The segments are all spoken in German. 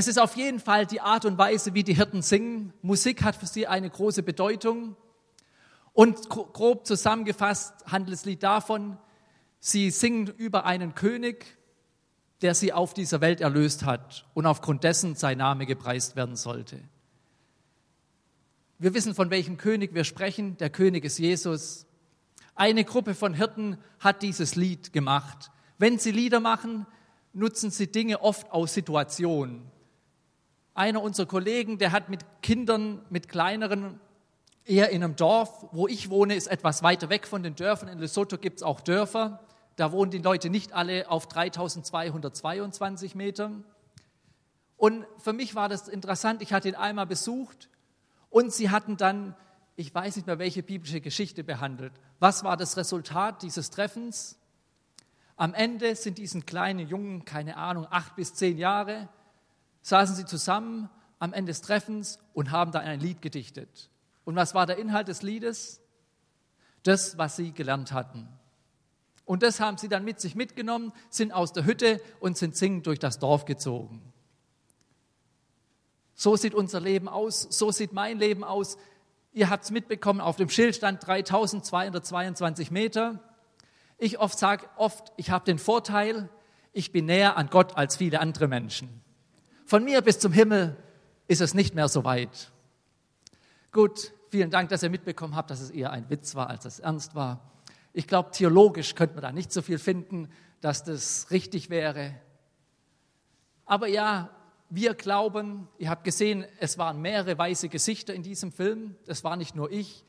Es ist auf jeden Fall die Art und Weise, wie die Hirten singen. Musik hat für sie eine große Bedeutung. Und grob zusammengefasst handelt das Lied davon, sie singen über einen König, der sie auf dieser Welt erlöst hat und aufgrund dessen sein Name gepreist werden sollte. Wir wissen, von welchem König wir sprechen. Der König ist Jesus. Eine Gruppe von Hirten hat dieses Lied gemacht. Wenn sie Lieder machen, nutzen sie Dinge oft aus Situationen. Einer unserer Kollegen, der hat mit Kindern, mit kleineren, eher in einem Dorf, wo ich wohne, ist etwas weiter weg von den Dörfern. In Lesotho gibt es auch Dörfer. Da wohnen die Leute nicht alle auf 3222 Metern. Und für mich war das interessant. Ich hatte ihn einmal besucht und sie hatten dann, ich weiß nicht mehr, welche biblische Geschichte behandelt. Was war das Resultat dieses Treffens? Am Ende sind diesen kleinen Jungen, keine Ahnung, acht bis zehn Jahre, saßen sie zusammen am Ende des Treffens und haben da ein Lied gedichtet. Und was war der Inhalt des Liedes? Das, was sie gelernt hatten. Und das haben sie dann mit sich mitgenommen, sind aus der Hütte und sind singend durch das Dorf gezogen. So sieht unser Leben aus, so sieht mein Leben aus. Ihr habt es mitbekommen, auf dem Schild stand 3222 Meter. Ich oft sage oft, ich habe den Vorteil, ich bin näher an Gott als viele andere Menschen. Von mir bis zum Himmel ist es nicht mehr so weit. Gut, vielen Dank, dass ihr mitbekommen habt, dass es eher ein Witz war, als es ernst war. Ich glaube, theologisch könnte man da nicht so viel finden, dass das richtig wäre. Aber ja, wir glauben, ihr habt gesehen, es waren mehrere weiße Gesichter in diesem Film. Das war nicht nur ich.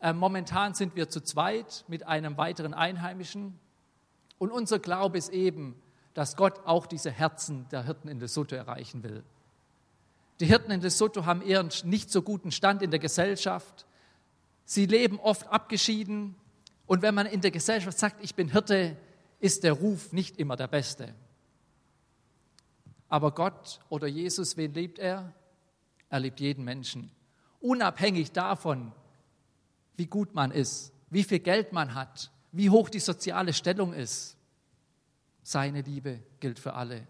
Äh, momentan sind wir zu zweit mit einem weiteren Einheimischen. Und unser Glaube ist eben, dass Gott auch diese Herzen der Hirten in Lesotho erreichen will. Die Hirten in Lesotho haben einen nicht so guten Stand in der Gesellschaft. Sie leben oft abgeschieden. Und wenn man in der Gesellschaft sagt, ich bin Hirte, ist der Ruf nicht immer der beste. Aber Gott oder Jesus, wen liebt er? Er liebt jeden Menschen. Unabhängig davon, wie gut man ist, wie viel Geld man hat, wie hoch die soziale Stellung ist. Seine Liebe gilt für alle.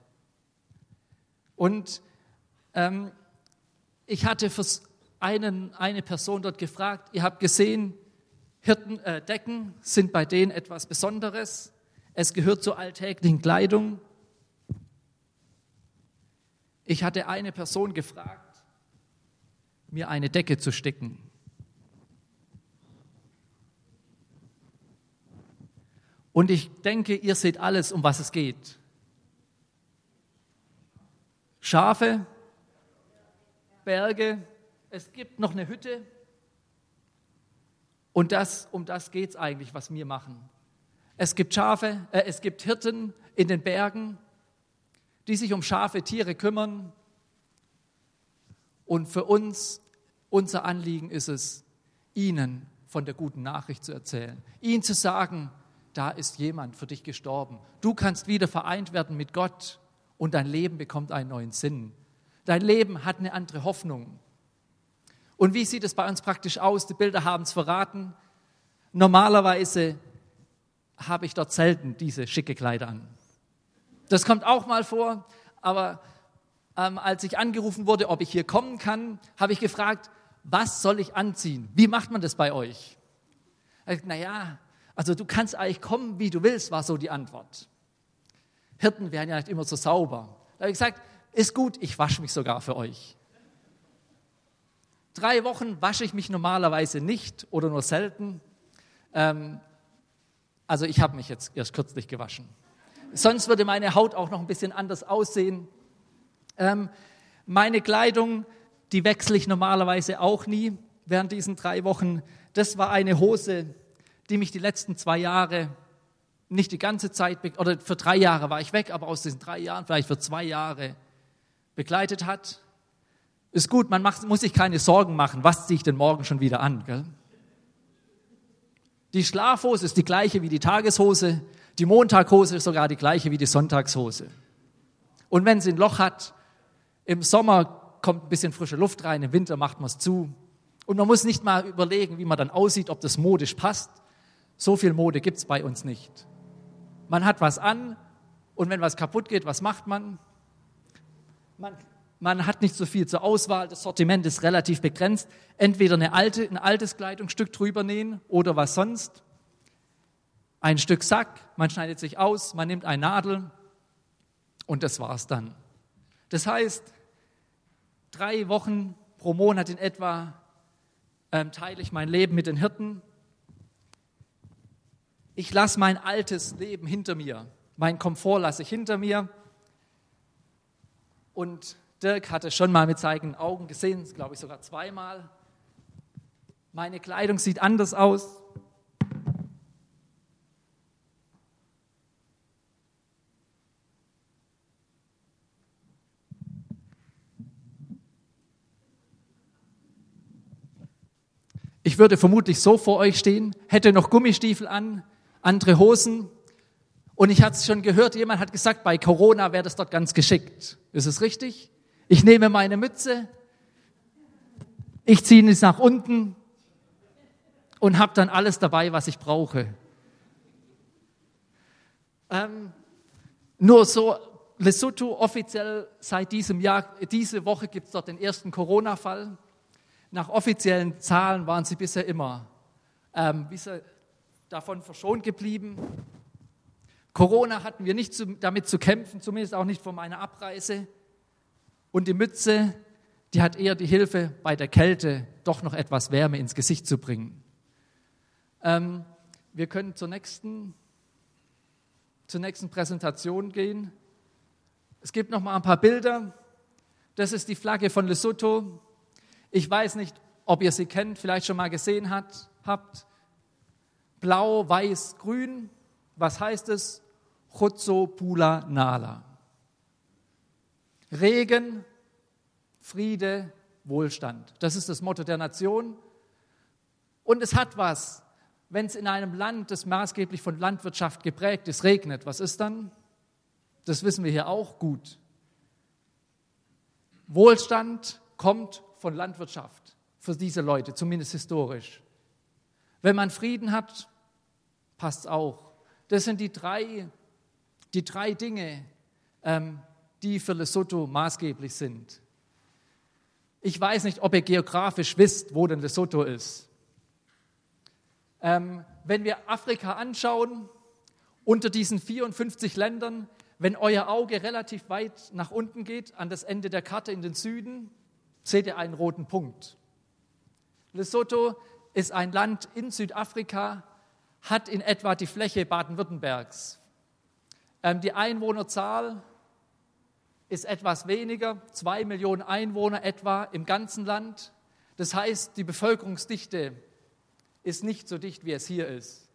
Und ähm, ich hatte einen, eine Person dort gefragt, ihr habt gesehen, Hirten, äh, Decken sind bei denen etwas Besonderes. Es gehört zur alltäglichen Kleidung. Ich hatte eine Person gefragt, mir eine Decke zu sticken. Und ich denke, ihr seht alles, um was es geht. Schafe, Berge, es gibt noch eine Hütte. Und das, um das geht es eigentlich, was wir machen. Es gibt Schafe, äh, es gibt Hirten in den Bergen, die sich um Schafe, Tiere kümmern. Und für uns, unser Anliegen ist es, ihnen von der guten Nachricht zu erzählen, ihnen zu sagen, da ist jemand für dich gestorben. Du kannst wieder vereint werden mit Gott und dein Leben bekommt einen neuen Sinn. Dein Leben hat eine andere Hoffnung. Und wie sieht es bei uns praktisch aus? Die Bilder haben es verraten. Normalerweise habe ich dort selten diese schicke Kleider an. Das kommt auch mal vor, aber ähm, als ich angerufen wurde, ob ich hier kommen kann, habe ich gefragt, was soll ich anziehen? Wie macht man das bei euch? Naja, also du kannst eigentlich kommen, wie du willst, war so die Antwort. Hirten wären ja nicht immer so sauber. Da habe ich gesagt, ist gut, ich wasche mich sogar für euch. Drei Wochen wasche ich mich normalerweise nicht oder nur selten. Ähm, also ich habe mich jetzt erst kürzlich gewaschen. Sonst würde meine Haut auch noch ein bisschen anders aussehen. Ähm, meine Kleidung, die wechsle ich normalerweise auch nie während diesen drei Wochen. Das war eine Hose, die mich die letzten zwei Jahre, nicht die ganze Zeit, oder für drei Jahre war ich weg, aber aus diesen drei Jahren vielleicht für zwei Jahre begleitet hat. Ist gut, man macht, muss sich keine Sorgen machen, was ziehe ich denn morgen schon wieder an. Gell? Die Schlafhose ist die gleiche wie die Tageshose, die Montaghose ist sogar die gleiche wie die Sonntagshose. Und wenn sie ein Loch hat, im Sommer kommt ein bisschen frische Luft rein, im Winter macht man es zu. Und man muss nicht mal überlegen, wie man dann aussieht, ob das modisch passt. So viel Mode gibt es bei uns nicht. Man hat was an und wenn was kaputt geht, was macht man? Man, Man hat nicht so viel zur Auswahl. Das Sortiment ist relativ begrenzt. Entweder eine alte, ein altes Kleidungsstück drüber nähen oder was sonst. Ein Stück Sack, man schneidet sich aus, man nimmt eine Nadel und das war's dann. Das heißt, drei Wochen pro Monat in etwa ähm, teile ich mein Leben mit den Hirten. Ich lasse mein altes Leben hinter mir. Mein Komfort lasse ich hinter mir. Und Dirk hatte schon mal mit seinen Augen gesehen, glaube ich sogar zweimal. Meine Kleidung sieht anders aus. Ich würde vermutlich so vor euch stehen, hätte noch Gummistiefel an, andere Hosen. Und ich hatte es schon gehört, jemand hat gesagt, bei Corona wäre das dort ganz geschickt. Ist es richtig? Ich nehme meine Mütze, ich ziehe es nach unten und habe dann alles dabei, was ich brauche. Ähm, nur so, Lesotho offiziell seit diesem Jahr, diese Woche gibt es dort den ersten Corona-Fall. Nach offiziellen Zahlen waren sie bisher immer ähm, bisher davon verschont geblieben. Corona hatten wir nicht zu, damit zu kämpfen, zumindest auch nicht vor meiner Abreise. Und die Mütze, die hat eher die Hilfe bei der Kälte, doch noch etwas Wärme ins Gesicht zu bringen. Ähm, wir können zur nächsten, zur nächsten Präsentation gehen. Es gibt noch mal ein paar Bilder. Das ist die Flagge von Lesotho. Ich weiß nicht, ob ihr sie kennt, vielleicht schon mal gesehen hat, habt. Blau, Weiß, Grün. Was heißt es? Chutzo Pula Nala. Regen, Friede, Wohlstand. Das ist das Motto der Nation. Und es hat was, wenn es in einem Land, das maßgeblich von Landwirtschaft geprägt ist, regnet. Was ist dann? Das wissen wir hier auch gut. Wohlstand kommt von Landwirtschaft für diese Leute, zumindest historisch. Wenn man Frieden hat, passt auch. Das sind die drei, die drei Dinge, ähm, die für Lesotho maßgeblich sind. Ich weiß nicht, ob ihr geografisch wisst, wo denn Lesotho ist. Ähm, wenn wir Afrika anschauen, unter diesen 54 Ländern, wenn euer Auge relativ weit nach unten geht, an das Ende der Karte in den Süden, seht ihr einen roten Punkt. Lesotho ist ein Land in Südafrika, hat in etwa die Fläche Baden-Württembergs. Ähm, die Einwohnerzahl ist etwas weniger, zwei Millionen Einwohner etwa im ganzen Land. Das heißt, die Bevölkerungsdichte ist nicht so dicht, wie es hier ist.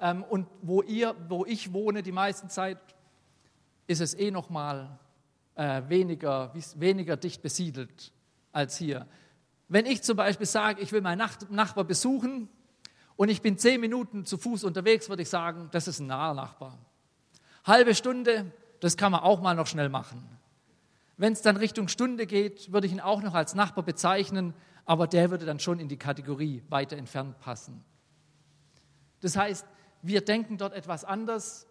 Ähm, und wo, ihr, wo ich wohne die meiste Zeit, ist es eh noch mal äh, weniger, weniger dicht besiedelt als hier. Wenn ich zum Beispiel sage, ich will meinen Nachbar besuchen und ich bin zehn Minuten zu Fuß unterwegs, würde ich sagen, das ist ein naher Nachbar. Halbe Stunde, das kann man auch mal noch schnell machen. Wenn es dann Richtung Stunde geht, würde ich ihn auch noch als Nachbar bezeichnen, aber der würde dann schon in die Kategorie weiter entfernt passen. Das heißt, wir denken dort etwas anders.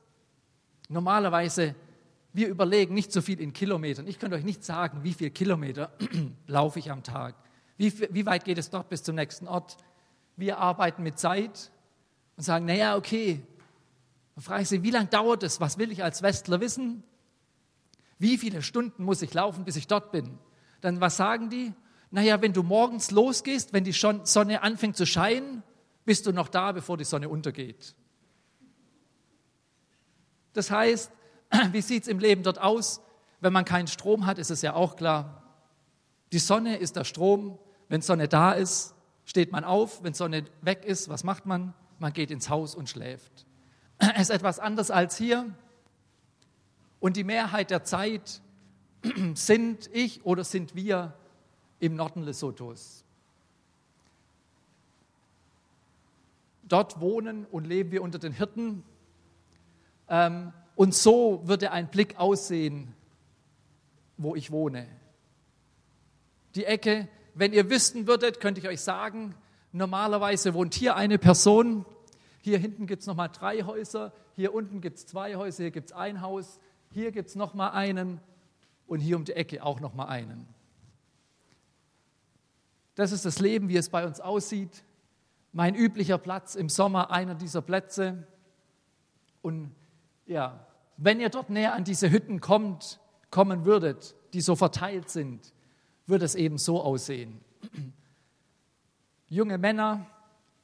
Normalerweise wir überlegen nicht so viel in Kilometern. Ich könnte euch nicht sagen, wie viele Kilometer laufe ich am Tag. Wie, wie weit geht es dort bis zum nächsten Ort? Wir arbeiten mit Zeit und sagen, naja, okay. Dann frage ich sie, wie lange dauert es? Was will ich als Westler wissen? Wie viele Stunden muss ich laufen, bis ich dort bin? Dann was sagen die? Naja, wenn du morgens losgehst, wenn die Sonne anfängt zu scheinen, bist du noch da, bevor die Sonne untergeht. Das heißt, Wie sieht es im Leben dort aus? Wenn man keinen Strom hat, ist es ja auch klar. Die Sonne ist der Strom. Wenn Sonne da ist, steht man auf. Wenn Sonne weg ist, was macht man? Man geht ins Haus und schläft. Es ist etwas anders als hier. Und die Mehrheit der Zeit sind ich oder sind wir im Norden Lesothos. Dort wohnen und leben wir unter den Hirten. Ähm, und so würde ein Blick aussehen, wo ich wohne. Die Ecke, wenn ihr wüssten würdet, könnte ich euch sagen, normalerweise wohnt hier eine Person, hier hinten gibt es nochmal drei Häuser, hier unten gibt es zwei Häuser, hier gibt es ein Haus, hier gibt es nochmal einen. und hier um die Ecke auch noch mal einen. Das ist das Leben, wie es bei uns aussieht. Mein üblicher Platz im Sommer, einer dieser Plätze. Und ja, wenn ihr dort näher an diese Hütten kommt, kommen würdet, die so verteilt sind, würde es eben so aussehen. Junge Männer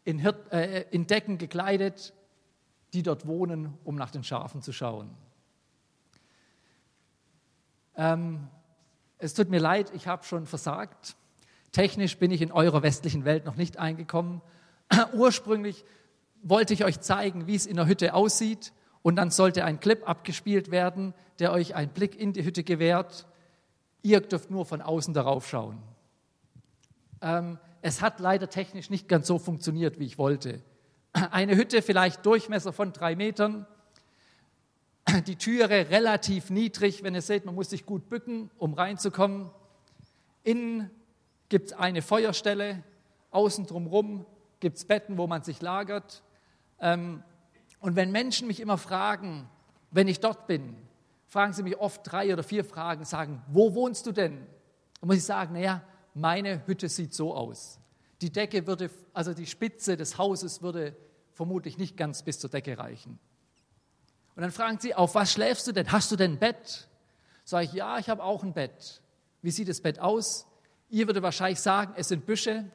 in, Hirt, äh, in Decken gekleidet, die dort wohnen, um nach den Schafen zu schauen. Ähm, es tut mir leid, ich habe schon versagt. Technisch bin ich in eurer westlichen Welt noch nicht eingekommen. Ursprünglich wollte ich euch zeigen, wie es in der Hütte aussieht. Und dann sollte ein Clip abgespielt werden, der euch einen Blick in die Hütte gewährt. Ihr dürft nur von außen darauf schauen. Ähm, es hat leider technisch nicht ganz so funktioniert, wie ich wollte. Eine Hütte, vielleicht Durchmesser von drei Metern, die Türe relativ niedrig, wenn ihr seht, man muss sich gut bücken, um reinzukommen. Innen gibt es eine Feuerstelle, außen drumherum gibt es Betten, wo man sich lagert. Ähm, und wenn Menschen mich immer fragen, wenn ich dort bin, fragen sie mich oft drei oder vier Fragen, sagen, wo wohnst du denn? Dann muss ich sagen, naja, meine Hütte sieht so aus. Die Decke würde, also die Spitze des Hauses würde vermutlich nicht ganz bis zur Decke reichen. Und dann fragen sie, auf was schläfst du denn? Hast du denn ein Bett? Sage ich, ja, ich habe auch ein Bett. Wie sieht das Bett aus? Ihr würdet wahrscheinlich sagen, es sind Büsche.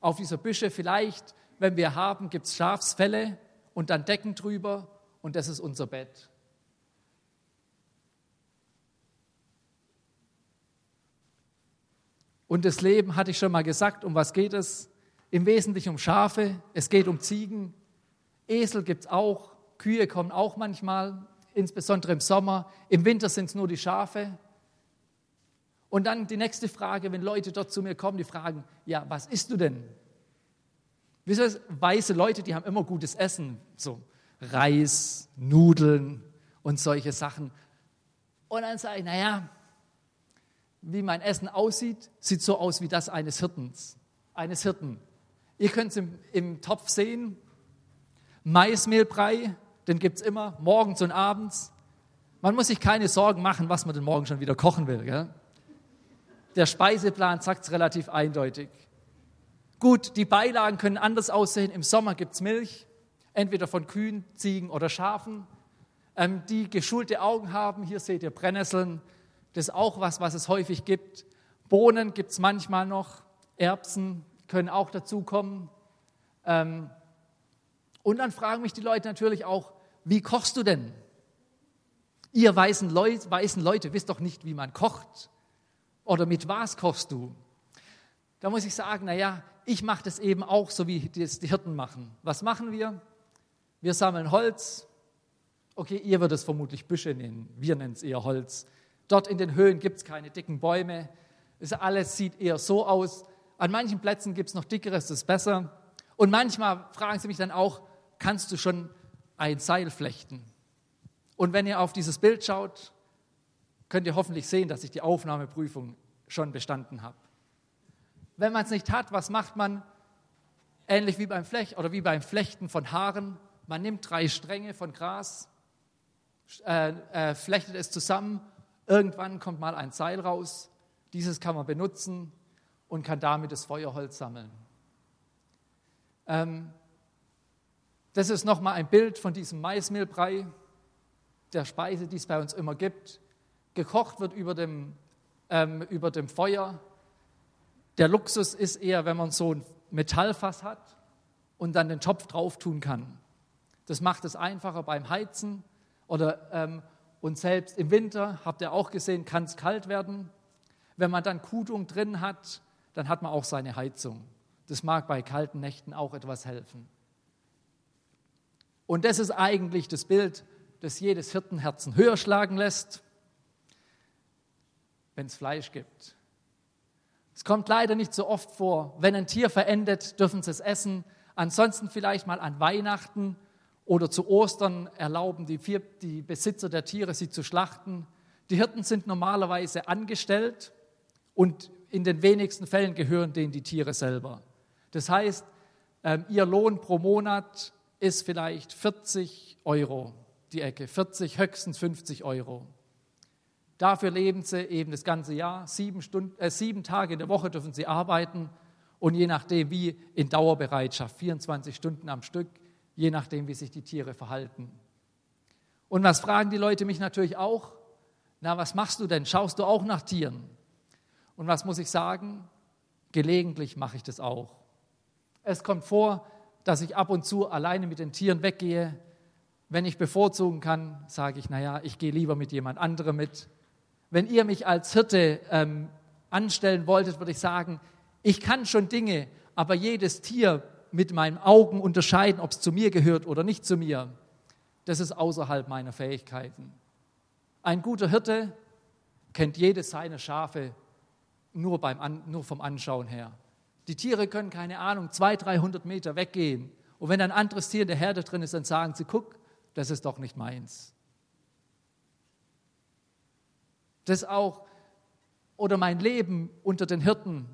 Auf dieser Büsche vielleicht, wenn wir haben, gibt es Schafsfälle und dann Decken drüber und das ist unser Bett. Und das Leben, hatte ich schon mal gesagt, um was geht es? Im Wesentlichen um Schafe, es geht um Ziegen, Esel gibt es auch, Kühe kommen auch manchmal, insbesondere im Sommer. Im Winter sind es nur die Schafe. Und dann die nächste Frage, wenn Leute dort zu mir kommen, die fragen, ja, was isst du denn? Ihr, weiße Leute, die haben immer gutes Essen, so Reis, Nudeln und solche Sachen. Und dann sage ich, naja, wie mein Essen aussieht, sieht so aus wie das eines Hirtens, eines Hirten. Ihr könnt es im, im Topf sehen. Maismehlbrei, den gibt es immer, morgens und abends. Man muss sich keine Sorgen machen, was man denn morgen schon wieder kochen will. Gell? Der Speiseplan sagt es relativ eindeutig. Gut, die Beilagen können anders aussehen. Im Sommer gibt es Milch, entweder von Kühen, Ziegen oder Schafen, ähm, die geschulte Augen haben. Hier seht ihr Brennnesseln, das ist auch was, was es häufig gibt. Bohnen gibt es manchmal noch, Erbsen können auch dazukommen. Ähm, und dann fragen mich die Leute natürlich auch, wie kochst du denn? Ihr weißen Leute, weißen Leute wisst doch nicht, wie man kocht. Oder mit was kochst du? Da muss ich sagen, naja, ich mache das eben auch so, wie das die Hirten machen. Was machen wir? Wir sammeln Holz. Okay, ihr würdet es vermutlich Büsche nennen. Wir nennen es eher Holz. Dort in den Höhen gibt es keine dicken Bäume. Es alles sieht eher so aus. An manchen Plätzen gibt es noch dickeres, das ist besser. Und manchmal fragen sie mich dann auch, kannst du schon ein Seil flechten? Und wenn ihr auf dieses Bild schaut, könnt ihr hoffentlich sehen, dass ich die Aufnahmeprüfung schon bestanden habe. Wenn man es nicht hat, was macht man? Ähnlich wie beim Flech oder wie beim Flechten von Haaren. Man nimmt drei Stränge von Gras, äh, äh, flechtet es zusammen Irgendwann kommt mal ein Seil raus, dieses kann man benutzen und kann damit das Feuerholz sammeln. Ähm, das ist nochmal ein Bild von diesem Maismehlbrei, der Speise, die es bei uns immer gibt. Gekocht wird über dem, ähm, über dem Feuer. Der Luxus ist eher, wenn man so ein Metallfass hat und dann den Topf drauf tun kann. Das macht es einfacher beim Heizen oder ähm, und selbst im Winter, habt ihr auch gesehen, kann es kalt werden. Wenn man dann Kudung drin hat, dann hat man auch seine Heizung. Das mag bei kalten Nächten auch etwas helfen. Und das ist eigentlich das Bild, das jedes Hirtenherzen höher schlagen lässt, wenn es Fleisch gibt. Es kommt leider nicht so oft vor. Wenn ein Tier verendet, dürfen sie es essen. Ansonsten vielleicht mal an Weihnachten oder zu Ostern erlauben die, vier, die Besitzer der Tiere, sie zu schlachten. Die Hirten sind normalerweise angestellt und in den wenigsten Fällen gehören denen die Tiere selber. Das heißt, ähm, ihr Lohn pro Monat ist vielleicht 40 Euro die Ecke, 40, höchstens 50 Euro. Dafür leben sie eben das ganze Jahr. Sieben, Stunden, äh, sieben Tage in der Woche dürfen sie arbeiten und je nachdem wie in Dauerbereitschaft, 24 Stunden am Stück, je nachdem wie sich die Tiere verhalten. Und was fragen die Leute mich natürlich auch? Na, was machst du denn? Schaust du auch nach Tieren? Und was muss ich sagen? Gelegentlich mache ich das auch. Es kommt vor, dass ich ab und zu alleine mit den Tieren weggehe. Wenn ich bevorzugen kann, sage ich, naja, ich gehe lieber mit jemand anderem mit. Wenn ihr mich als Hirte ähm, anstellen wolltet, würde ich sagen, ich kann schon Dinge, aber jedes Tier mit meinen Augen unterscheiden, ob es zu mir gehört oder nicht zu mir, das ist außerhalb meiner Fähigkeiten. Ein guter Hirte kennt jedes seiner Schafe nur, beim, nur vom Anschauen her. Die Tiere können, keine Ahnung, 200, 300 Meter weggehen. Und wenn ein anderes Tier in der Herde drin ist, dann sagen sie, guck, das ist doch nicht meins. Das auch, oder mein Leben unter den Hirten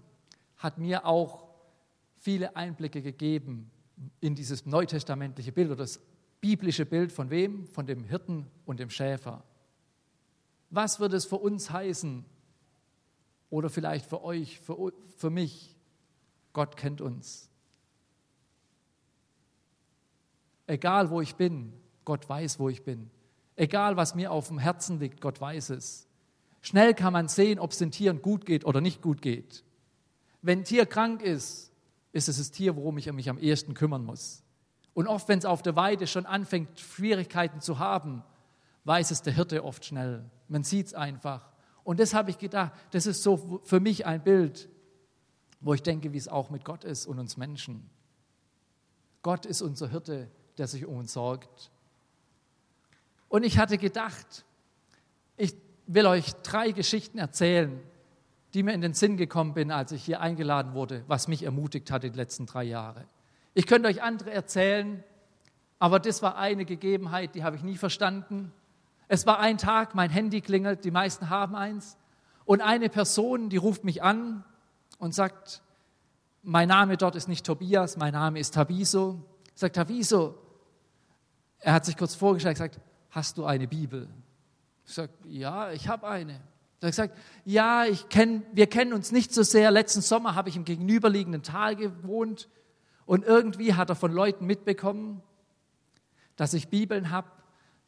hat mir auch viele Einblicke gegeben in dieses neutestamentliche Bild oder das biblische Bild von wem? Von dem Hirten und dem Schäfer. Was wird es für uns heißen? Oder vielleicht für euch, für, für mich? Gott kennt uns. Egal wo ich bin, Gott weiß, wo ich bin. Egal was mir auf dem Herzen liegt, Gott weiß es. Schnell kann man sehen, ob es den Tieren gut geht oder nicht gut geht. Wenn ein Tier krank ist, ist es das Tier, worum ich mich am ehesten kümmern muss. Und oft, wenn es auf der Weide schon anfängt, Schwierigkeiten zu haben, weiß es der Hirte oft schnell. Man sieht es einfach. Und das habe ich gedacht, das ist so für mich ein Bild, wo ich denke, wie es auch mit Gott ist und uns Menschen. Gott ist unser Hirte, der sich um uns sorgt. Und ich hatte gedacht, ich will euch drei Geschichten erzählen, die mir in den Sinn gekommen bin, als ich hier eingeladen wurde, was mich ermutigt hat die letzten drei Jahre. Ich könnte euch andere erzählen, aber das war eine Gegebenheit, die habe ich nie verstanden. Es war ein Tag, mein Handy klingelt, die meisten haben eins, und eine Person, die ruft mich an und sagt, mein Name dort ist nicht Tobias, mein Name ist Tabiso. Sagt Tabiso, er hat sich kurz vorgestellt, gesagt, hast du eine Bibel? Ich sage, ja, ich habe eine. Er hat gesagt, ja, ich kenn, wir kennen uns nicht so sehr. Letzten Sommer habe ich im gegenüberliegenden Tal gewohnt und irgendwie hat er von Leuten mitbekommen, dass ich Bibeln habe,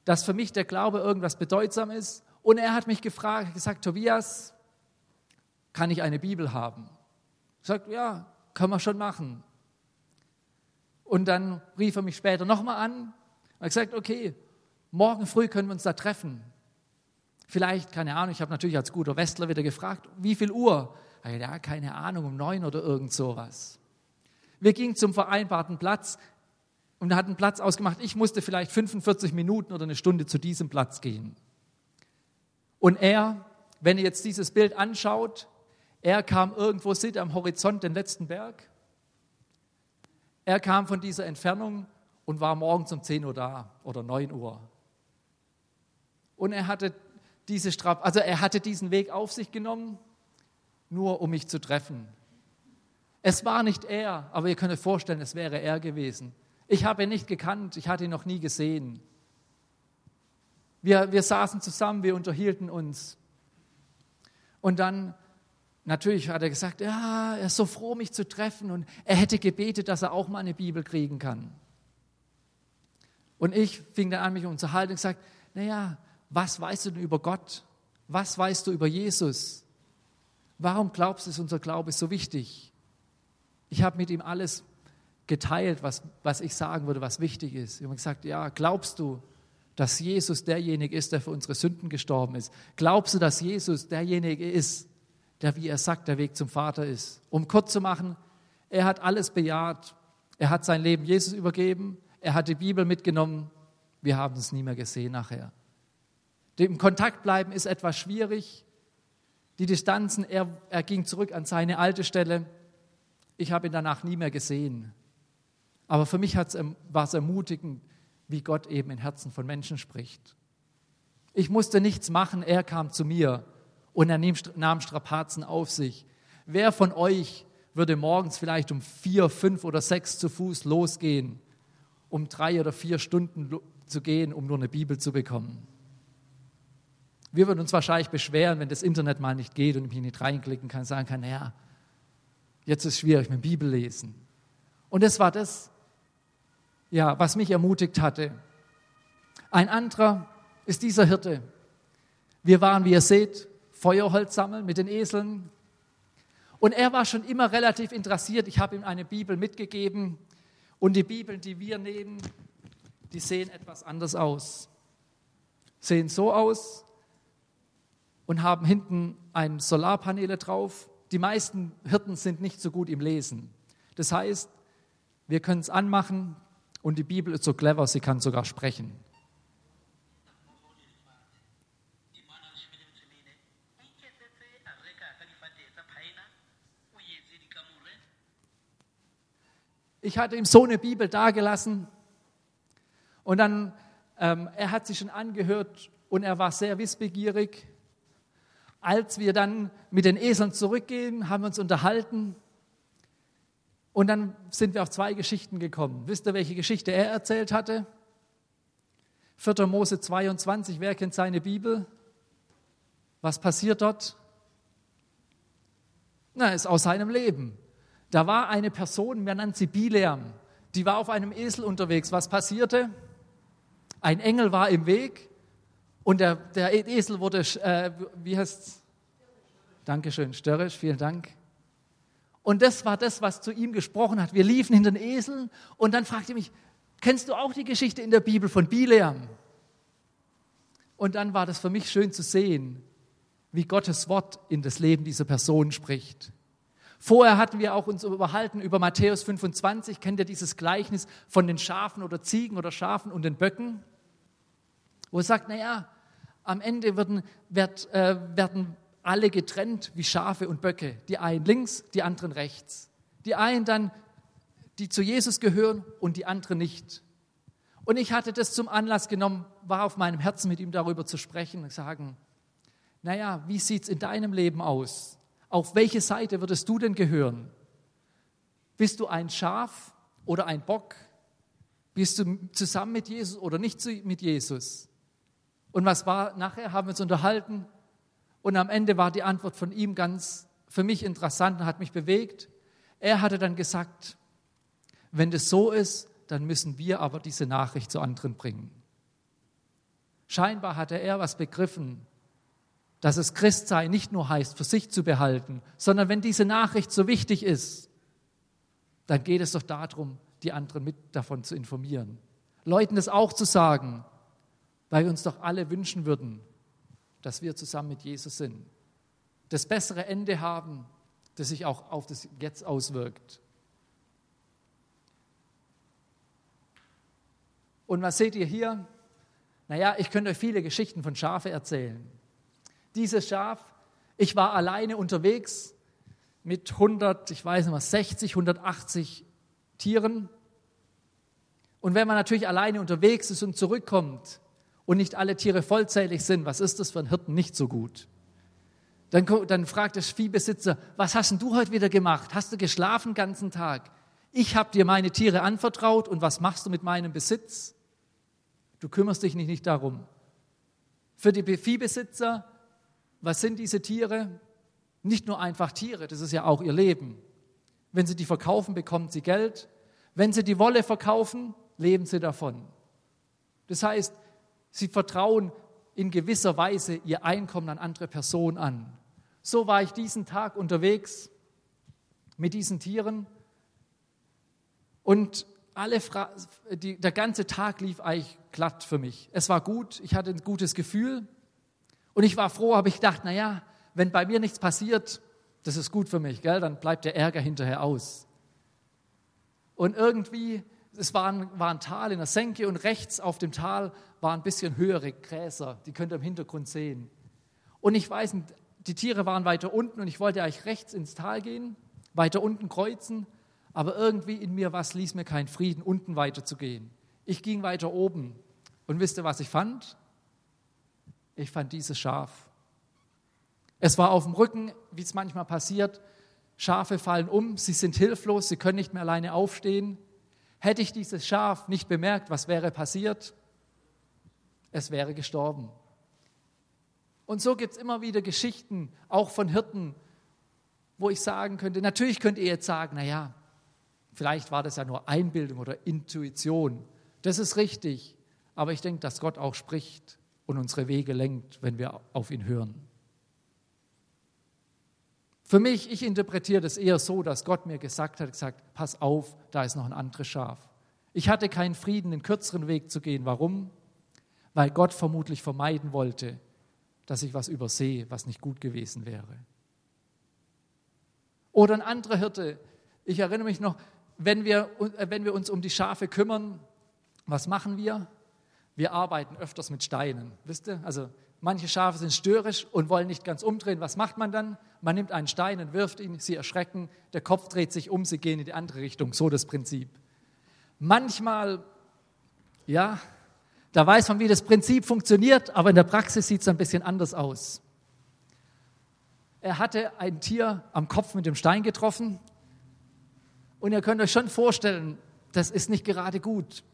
dass für mich der Glaube irgendwas bedeutsam ist. Und er hat mich gefragt, gesagt, Tobias, kann ich eine Bibel haben? Ich sagte, ja, kann man schon machen. Und dann rief er mich später nochmal an und hat gesagt, okay, morgen früh können wir uns da treffen. Vielleicht, keine Ahnung, ich habe natürlich als guter Westler wieder gefragt, wie viel Uhr? Ja, keine Ahnung, um neun oder irgend sowas. Wir gingen zum vereinbarten Platz und hatten Platz ausgemacht. Ich musste vielleicht 45 Minuten oder eine Stunde zu diesem Platz gehen. Und er, wenn ihr jetzt dieses Bild anschaut, er kam irgendwo, seht am Horizont den letzten Berg. Er kam von dieser Entfernung und war morgens um 10 Uhr da oder 9 Uhr. Und er hatte diese Straf, also er hatte diesen Weg auf sich genommen, nur um mich zu treffen. Es war nicht er, aber ihr könnt euch vorstellen, es wäre er gewesen. Ich habe ihn nicht gekannt, ich hatte ihn noch nie gesehen. Wir, wir saßen zusammen, wir unterhielten uns. Und dann, natürlich hat er gesagt, ja, er ist so froh, mich zu treffen. Und er hätte gebetet, dass er auch mal eine Bibel kriegen kann. Und ich fing dann an, mich zu unterhalten und gesagt, naja, was weißt du denn über Gott? Was weißt du über Jesus? Warum glaubst du, ist unser Glaube so wichtig? Ich habe mit ihm alles geteilt, was, was ich sagen würde, was wichtig ist. Ich habe gesagt, ja, glaubst du, dass Jesus derjenige ist, der für unsere Sünden gestorben ist? Glaubst du, dass Jesus derjenige ist, der, wie er sagt, der Weg zum Vater ist? Um kurz zu machen, er hat alles bejaht. Er hat sein Leben Jesus übergeben. Er hat die Bibel mitgenommen. Wir haben es nie mehr gesehen nachher. Dem Kontakt bleiben ist etwas schwierig. Die Distanzen, er, er ging zurück an seine alte Stelle. Ich habe ihn danach nie mehr gesehen. Aber für mich war es ermutigend, wie Gott eben in Herzen von Menschen spricht. Ich musste nichts machen, er kam zu mir und er nahm Strapazen auf sich. Wer von euch würde morgens vielleicht um vier, fünf oder sechs zu Fuß losgehen, um drei oder vier Stunden zu gehen, um nur eine Bibel zu bekommen? Wir würden uns wahrscheinlich beschweren, wenn das Internet mal nicht geht und ich mich nicht reinklicken kann, sagen kann, naja, jetzt ist es schwierig mit Bibel lesen. Und das war das, ja, was mich ermutigt hatte. Ein anderer ist dieser Hirte. Wir waren, wie ihr seht, Feuerholz sammeln mit den Eseln. Und er war schon immer relativ interessiert. Ich habe ihm eine Bibel mitgegeben. Und die Bibeln, die wir nehmen, die sehen etwas anders aus. Sehen so aus und haben hinten ein Solarpaneele drauf. Die meisten Hirten sind nicht so gut im Lesen. Das heißt, wir können es anmachen und die Bibel ist so clever, sie kann sogar sprechen. Ich hatte ihm so eine Bibel dagelassen und dann, ähm, er hat sich schon angehört und er war sehr wissbegierig. Als wir dann mit den Eseln zurückgehen, haben wir uns unterhalten und dann sind wir auf zwei Geschichten gekommen. Wisst ihr, welche Geschichte er erzählt hatte? 4. Mose 22, wer kennt seine Bibel? Was passiert dort? Na, ist aus seinem Leben. Da war eine Person, wir nennen sie Bileam, die war auf einem Esel unterwegs. Was passierte? Ein Engel war im Weg und der, der Esel wurde, äh, wie heißt es? Dankeschön, störrisch, vielen Dank. Und das war das, was zu ihm gesprochen hat. Wir liefen hinter den Eseln und dann fragte er mich, kennst du auch die Geschichte in der Bibel von Bileam? Und dann war das für mich schön zu sehen, wie Gottes Wort in das Leben dieser Person spricht. Vorher hatten wir auch uns überhalten über Matthäus 25. Kennt ihr dieses Gleichnis von den Schafen oder Ziegen oder Schafen und den Böcken? Wo er sagt, naja, am Ende werden, werd, äh, werden alle getrennt wie Schafe und Böcke. Die einen links, die anderen rechts. Die einen dann, die zu Jesus gehören und die anderen nicht. Und ich hatte das zum Anlass genommen, war auf meinem Herzen mit ihm darüber zu sprechen und sagen, naja, wie sieht es in deinem Leben aus? Auf welche Seite würdest du denn gehören? Bist du ein Schaf oder ein Bock? Bist du zusammen mit Jesus oder nicht mit Jesus? Und was war nachher? Haben wir uns unterhalten und am Ende war die Antwort von ihm ganz für mich interessant und hat mich bewegt. Er hatte dann gesagt, wenn das so ist, dann müssen wir aber diese Nachricht zu anderen bringen. Scheinbar hatte er was begriffen, dass es Christsein nicht nur heißt, für sich zu behalten, sondern wenn diese Nachricht so wichtig ist, dann geht es doch darum, die anderen mit davon zu informieren. Leuten das auch zu sagen, weil wir uns doch alle wünschen würden, dass wir zusammen mit Jesus sind. Das bessere Ende haben, das sich auch auf das Jetzt auswirkt. Und was seht ihr hier? Naja, ich könnte euch viele Geschichten von Schafe erzählen dieses Schaf. Ich war alleine unterwegs mit 100, ich weiß nicht was, 60, 180 Tieren. Und wenn man natürlich alleine unterwegs ist und zurückkommt und nicht alle Tiere vollzählig sind, was ist das für einen Hirten nicht so gut? Dann, dann fragt der Viehbesitzer, was hast denn du heute wieder gemacht? Hast du geschlafen den ganzen Tag? Ich habe dir meine Tiere anvertraut und was machst du mit meinem Besitz? Du kümmerst dich nicht, nicht darum. Für die Viehbesitzer was sind diese Tiere? Nicht nur einfach Tiere, das ist ja auch ihr Leben. Wenn sie die verkaufen, bekommen sie Geld. Wenn sie die Wolle verkaufen, leben sie davon. Das heißt, sie vertrauen in gewisser Weise ihr Einkommen an andere Personen an. So war ich diesen Tag unterwegs mit diesen Tieren und alle die, der ganze Tag lief eigentlich glatt für mich. Es war gut, ich hatte ein gutes Gefühl, und ich war froh, habe ich gedacht, naja, wenn bei mir nichts passiert, das ist gut für mich, gell? dann bleibt der Ärger hinterher aus. Und irgendwie, es war ein, war ein Tal in der Senke und rechts auf dem Tal waren ein bisschen höhere Gräser, die könnt ihr im Hintergrund sehen. Und ich weiß nicht, die Tiere waren weiter unten und ich wollte eigentlich rechts ins Tal gehen, weiter unten kreuzen, aber irgendwie in mir was ließ mir keinen Frieden, unten weiter zu gehen. Ich ging weiter oben und wisst ihr, was ich fand? ich fand dieses Schaf. Es war auf dem Rücken, wie es manchmal passiert. Schafe fallen um, sie sind hilflos, sie können nicht mehr alleine aufstehen. Hätte ich dieses Schaf nicht bemerkt, was wäre passiert? Es wäre gestorben. Und so gibt es immer wieder Geschichten, auch von Hirten, wo ich sagen könnte, natürlich könnt ihr jetzt sagen, naja, vielleicht war das ja nur Einbildung oder Intuition. Das ist richtig, aber ich denke, dass Gott auch spricht und unsere Wege lenkt, wenn wir auf ihn hören. Für mich, ich interpretiere das eher so, dass Gott mir gesagt hat, gesagt, pass auf, da ist noch ein anderes Schaf. Ich hatte keinen Frieden, den kürzeren Weg zu gehen. Warum? Weil Gott vermutlich vermeiden wollte, dass ich was übersehe, was nicht gut gewesen wäre. Oder ein anderer Hirte. Ich erinnere mich noch, wenn wir, äh, wenn wir uns um die Schafe kümmern, was machen wir? Wir arbeiten öfters mit Steinen. Wisst ihr? Also manche Schafe sind störrisch und wollen nicht ganz umdrehen. Was macht man dann? Man nimmt einen Stein und wirft ihn, sie erschrecken, der Kopf dreht sich um, sie gehen in die andere Richtung. So das Prinzip. Manchmal, ja, da weiß man, wie das Prinzip funktioniert, aber in der Praxis sieht es ein bisschen anders aus. Er hatte ein Tier am Kopf mit dem Stein getroffen und ihr könnt euch schon vorstellen, das ist nicht gerade gut.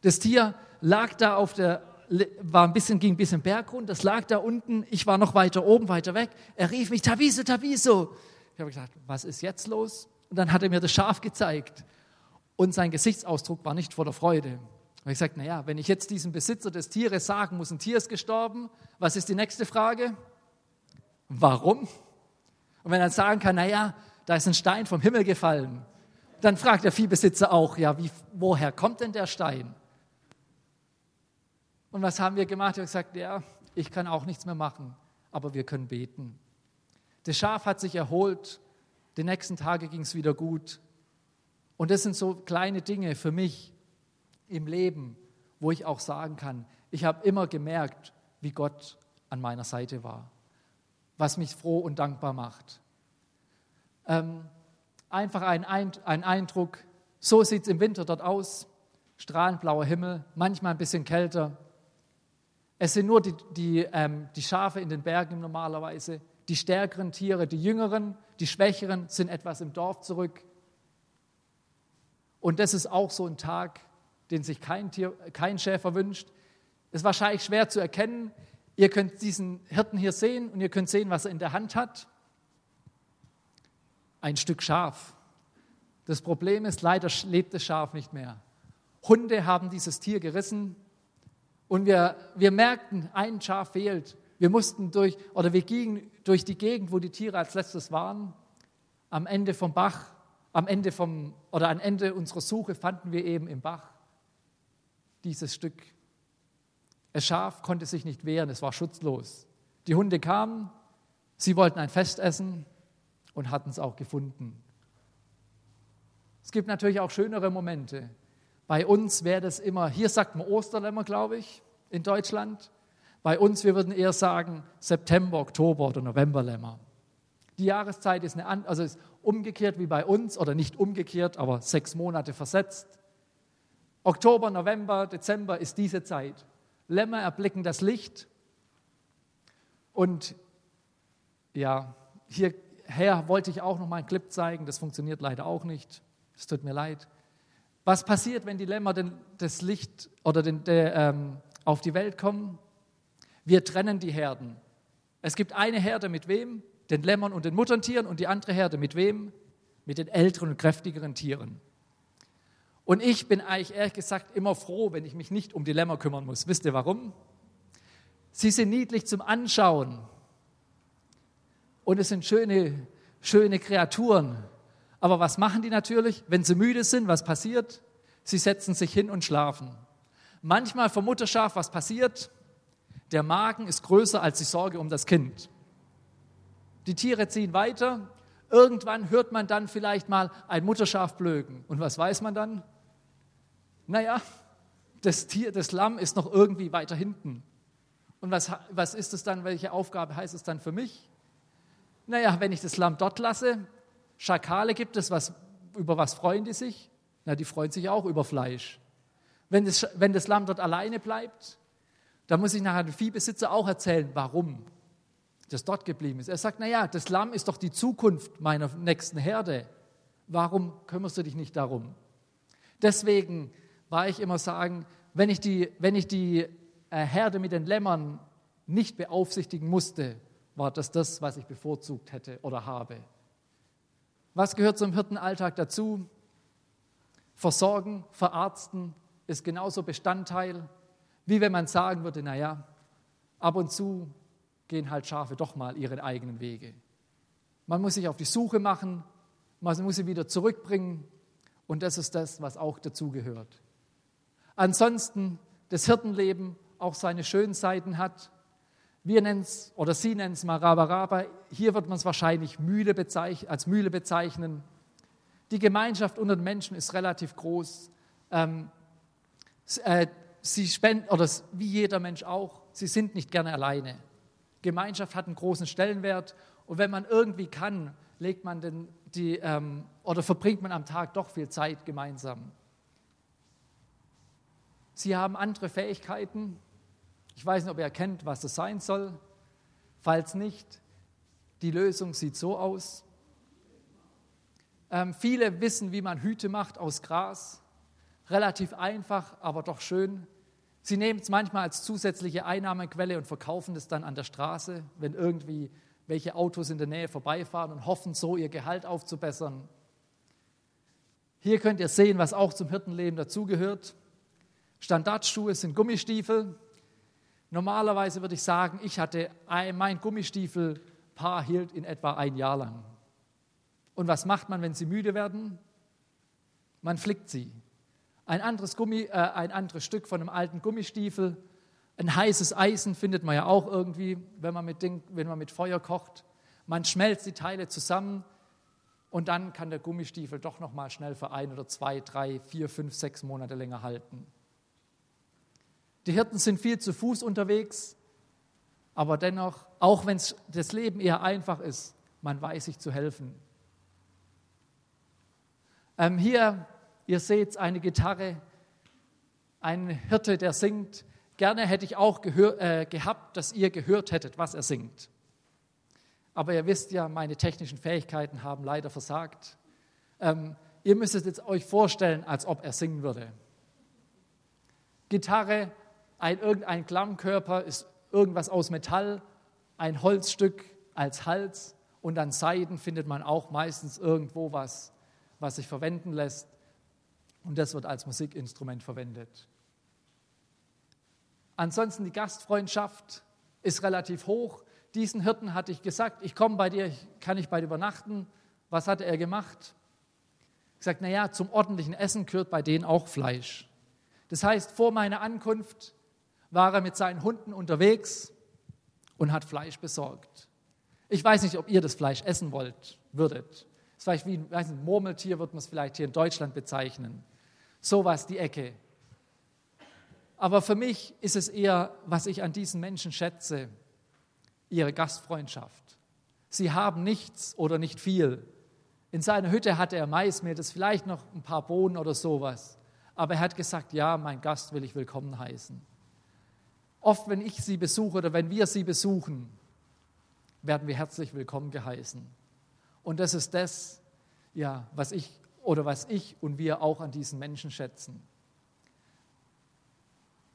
Das Tier lag da auf der, war ein bisschen, ging ein bisschen bergrund, das lag da unten, ich war noch weiter oben, weiter weg. Er rief mich, Taviso, Taviso. Ich habe gesagt, was ist jetzt los? Und dann hat er mir das Schaf gezeigt und sein Gesichtsausdruck war nicht voller Freude. Ich sagte, naja, wenn ich jetzt diesem Besitzer des Tieres sagen muss, ein Tier ist gestorben, was ist die nächste Frage? Warum? Und wenn er sagen kann, naja, da ist ein Stein vom Himmel gefallen, dann fragt der Viehbesitzer auch, ja, wie, woher kommt denn der Stein? Und was haben wir gemacht? Wir haben gesagt, ja, ich kann auch nichts mehr machen, aber wir können beten. Das Schaf hat sich erholt, die nächsten Tage ging es wieder gut. Und das sind so kleine Dinge für mich im Leben, wo ich auch sagen kann, ich habe immer gemerkt, wie Gott an meiner Seite war, was mich froh und dankbar macht. Ähm, einfach ein, ein Eindruck, so sieht es im Winter dort aus, strahlend blauer Himmel, manchmal ein bisschen kälter. Es sind nur die, die, ähm, die Schafe in den Bergen normalerweise, die stärkeren Tiere, die jüngeren, die schwächeren sind etwas im Dorf zurück. Und das ist auch so ein Tag, den sich kein, Tier, kein Schäfer wünscht. Ist wahrscheinlich schwer zu erkennen. Ihr könnt diesen Hirten hier sehen und ihr könnt sehen, was er in der Hand hat. Ein Stück Schaf. Das Problem ist, leider lebt das Schaf nicht mehr. Hunde haben dieses Tier gerissen und wir, wir merkten, ein Schaf fehlt. Wir mussten durch, oder wir gingen durch die Gegend, wo die Tiere als letztes waren. Am Ende vom Bach am Ende vom, oder am Ende unserer Suche fanden wir eben im Bach dieses Stück. Das Schaf konnte sich nicht wehren, es war schutzlos. Die Hunde kamen, sie wollten ein Fest essen und hatten es auch gefunden. Es gibt natürlich auch schönere Momente. Bei uns wäre das immer, hier sagt man Osterlämmer, glaube ich, in Deutschland. Bei uns, wir würden eher sagen September, Oktober oder Novemberlämmer. Die Jahreszeit ist, eine, also ist umgekehrt wie bei uns oder nicht umgekehrt, aber sechs Monate versetzt. Oktober, November, Dezember ist diese Zeit. Lämmer erblicken das Licht. Und ja, hierher wollte ich auch noch mal einen Clip zeigen. Das funktioniert leider auch nicht. Es tut mir leid. Was passiert, wenn die Lämmer den, das Licht oder den, der, ähm, auf die Welt kommen? Wir trennen die Herden. Es gibt eine Herde mit wem? den Lämmern und den Muttertieren und die andere Herde mit wem? Mit den älteren und kräftigeren Tieren. Und ich bin eigentlich ehrlich gesagt immer froh, wenn ich mich nicht um die Lämmer kümmern muss. Wisst ihr warum? Sie sind niedlich zum Anschauen und es sind schöne, schöne Kreaturen. Aber was machen die natürlich? Wenn sie müde sind, was passiert? Sie setzen sich hin und schlafen. Manchmal vom Mutterschaf, was passiert? Der Magen ist größer als die Sorge um das Kind. Die Tiere ziehen weiter. Irgendwann hört man dann vielleicht mal ein Mutterschaf blöken. Und was weiß man dann? Naja, das Tier, das Lamm ist noch irgendwie weiter hinten. Und was, was ist es dann, welche Aufgabe heißt es dann für mich? Naja, wenn ich das Lamm dort lasse, Schakale gibt es, was, über was freuen die sich? Na, die freuen sich auch über Fleisch. Wenn das, wenn das Lamm dort alleine bleibt, dann muss ich nachher dem Viehbesitzer auch erzählen, warum das dort geblieben ist. Er sagt, naja, das Lamm ist doch die Zukunft meiner nächsten Herde. Warum kümmerst du dich nicht darum? Deswegen war ich immer sagen, wenn ich die, wenn ich die äh, Herde mit den Lämmern nicht beaufsichtigen musste, war das das, was ich bevorzugt hätte oder habe. Was gehört zum Hirtenalltag dazu? Versorgen, verarzten ist genauso Bestandteil, wie wenn man sagen würde, naja, ab und zu gehen halt Schafe doch mal ihre eigenen Wege. Man muss sich auf die Suche machen, man muss sie wieder zurückbringen und das ist das, was auch dazugehört. Ansonsten das Hirtenleben auch seine schönen Seiten hat. Wir nennen es, oder Sie nennen es mal Rabaraba. Hier wird man es wahrscheinlich Mühle als Mühle bezeichnen. Die Gemeinschaft unter den Menschen ist relativ groß. Ähm, äh, sie spenden, oder wie jeder Mensch auch, sie sind nicht gerne alleine. Gemeinschaft hat einen großen Stellenwert und wenn man irgendwie kann, legt man den, die, ähm, oder verbringt man am Tag doch viel Zeit gemeinsam. Sie haben andere Fähigkeiten. Ich weiß nicht, ob ihr erkennt, was das sein soll. Falls nicht, die Lösung sieht so aus. Ähm, viele wissen, wie man Hüte macht aus Gras. Relativ einfach, aber doch schön. Sie nehmen es manchmal als zusätzliche Einnahmequelle und verkaufen es dann an der Straße, wenn irgendwie welche Autos in der Nähe vorbeifahren und hoffen so ihr Gehalt aufzubessern. Hier könnt ihr sehen, was auch zum Hirtenleben dazugehört. Standardschuhe sind Gummistiefel. Normalerweise würde ich sagen, ich hatte ein, mein Gummistiefelpaar hielt in etwa ein Jahr lang. Und was macht man, wenn sie müde werden? Man flickt sie. Ein anderes, Gummi, äh, ein anderes Stück von einem alten Gummistiefel, ein heißes Eisen findet man ja auch irgendwie, wenn man mit, Ding, wenn man mit Feuer kocht. Man schmelzt die Teile zusammen und dann kann der Gummistiefel doch noch mal schnell für ein oder zwei, drei, vier, fünf, sechs Monate länger halten. Die Hirten sind viel zu Fuß unterwegs, aber dennoch, auch wenn das Leben eher einfach ist, man weiß sich zu helfen. Ähm, hier, ihr seht eine Gitarre, ein Hirte, der singt. Gerne hätte ich auch äh, gehabt, dass ihr gehört hättet, was er singt. Aber ihr wisst ja, meine technischen Fähigkeiten haben leider versagt. Ähm, ihr müsst es jetzt euch vorstellen, als ob er singen würde. Gitarre, ein, irgendein Klammkörper ist irgendwas aus Metall, ein Holzstück als Hals und an Seiten findet man auch meistens irgendwo was, was sich verwenden lässt. Und das wird als Musikinstrument verwendet. Ansonsten die Gastfreundschaft ist relativ hoch. Diesen Hirten hatte ich gesagt, ich komme bei dir, kann ich bei dir übernachten. Was hatte er gemacht? Ich sagte, naja, zum ordentlichen Essen gehört bei denen auch Fleisch. Das heißt, vor meiner Ankunft war er mit seinen Hunden unterwegs und hat Fleisch besorgt. Ich weiß nicht, ob ihr das Fleisch essen wollt, würdet. Das ist vielleicht wie weiß nicht, ein Murmeltier, wird man es vielleicht hier in Deutschland bezeichnen. Sowas, die Ecke. Aber für mich ist es eher, was ich an diesen Menschen schätze, ihre Gastfreundschaft. Sie haben nichts oder nicht viel. In seiner Hütte hatte er Maismehl, das vielleicht noch ein paar Bohnen oder sowas. Aber er hat gesagt, ja, mein Gast will ich willkommen heißen. Oft, wenn ich sie besuche oder wenn wir sie besuchen, werden wir herzlich willkommen geheißen. Und das ist das, ja, was ich oder was ich und wir auch an diesen Menschen schätzen.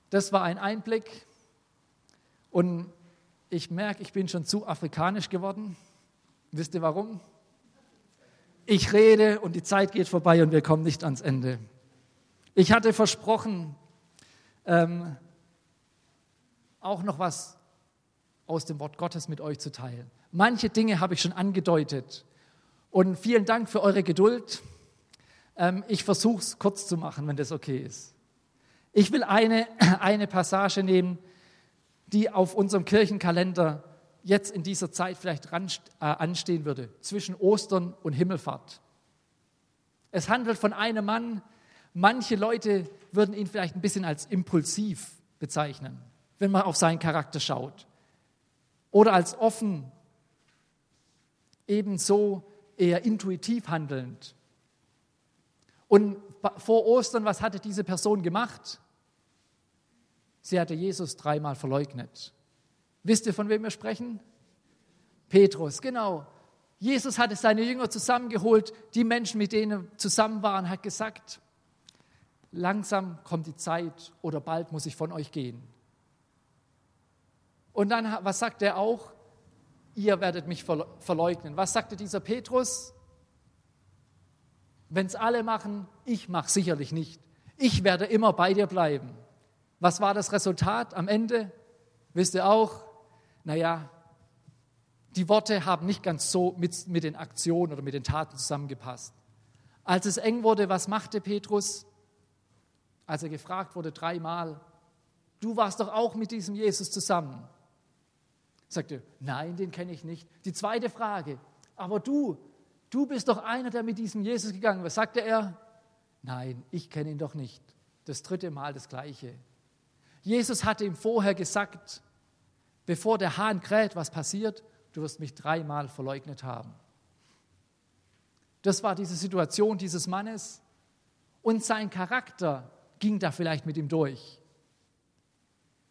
Das war ein Einblick und ich merke, ich bin schon zu afrikanisch geworden. Wisst ihr warum? Ich rede und die Zeit geht vorbei und wir kommen nicht ans Ende. Ich hatte versprochen, ähm, auch noch was aus dem Wort Gottes mit euch zu teilen. Manche Dinge habe ich schon angedeutet. Und vielen Dank für eure Geduld. Ähm, ich versuche es kurz zu machen, wenn das okay ist. Ich will eine, eine Passage nehmen, die auf unserem Kirchenkalender jetzt in dieser Zeit vielleicht ran, äh, anstehen würde, zwischen Ostern und Himmelfahrt. Es handelt von einem Mann, manche Leute würden ihn vielleicht ein bisschen als impulsiv bezeichnen wenn man auf seinen Charakter schaut. Oder als offen, ebenso eher intuitiv handelnd. Und vor Ostern, was hatte diese Person gemacht? Sie hatte Jesus dreimal verleugnet. Wisst ihr, von wem wir sprechen? Petrus, genau. Jesus hatte seine Jünger zusammengeholt, die Menschen, mit denen zusammen waren, hat gesagt, langsam kommt die Zeit oder bald muss ich von euch gehen. Und dann, was sagt er auch? Ihr werdet mich verleugnen. Was sagte dieser Petrus? Wenn es alle machen, ich mache sicherlich nicht. Ich werde immer bei dir bleiben. Was war das Resultat am Ende? Wisst ihr auch? Naja, die Worte haben nicht ganz so mit, mit den Aktionen oder mit den Taten zusammengepasst. Als es eng wurde, was machte Petrus? Als er gefragt wurde dreimal, du warst doch auch mit diesem Jesus zusammen. Sagte, nein, den kenne ich nicht. Die zweite Frage, aber du, du bist doch einer, der mit diesem Jesus gegangen ist. Was sagte er? Nein, ich kenne ihn doch nicht. Das dritte Mal das Gleiche. Jesus hatte ihm vorher gesagt, bevor der Hahn kräht, was passiert? Du wirst mich dreimal verleugnet haben. Das war diese Situation dieses Mannes und sein Charakter ging da vielleicht mit ihm durch.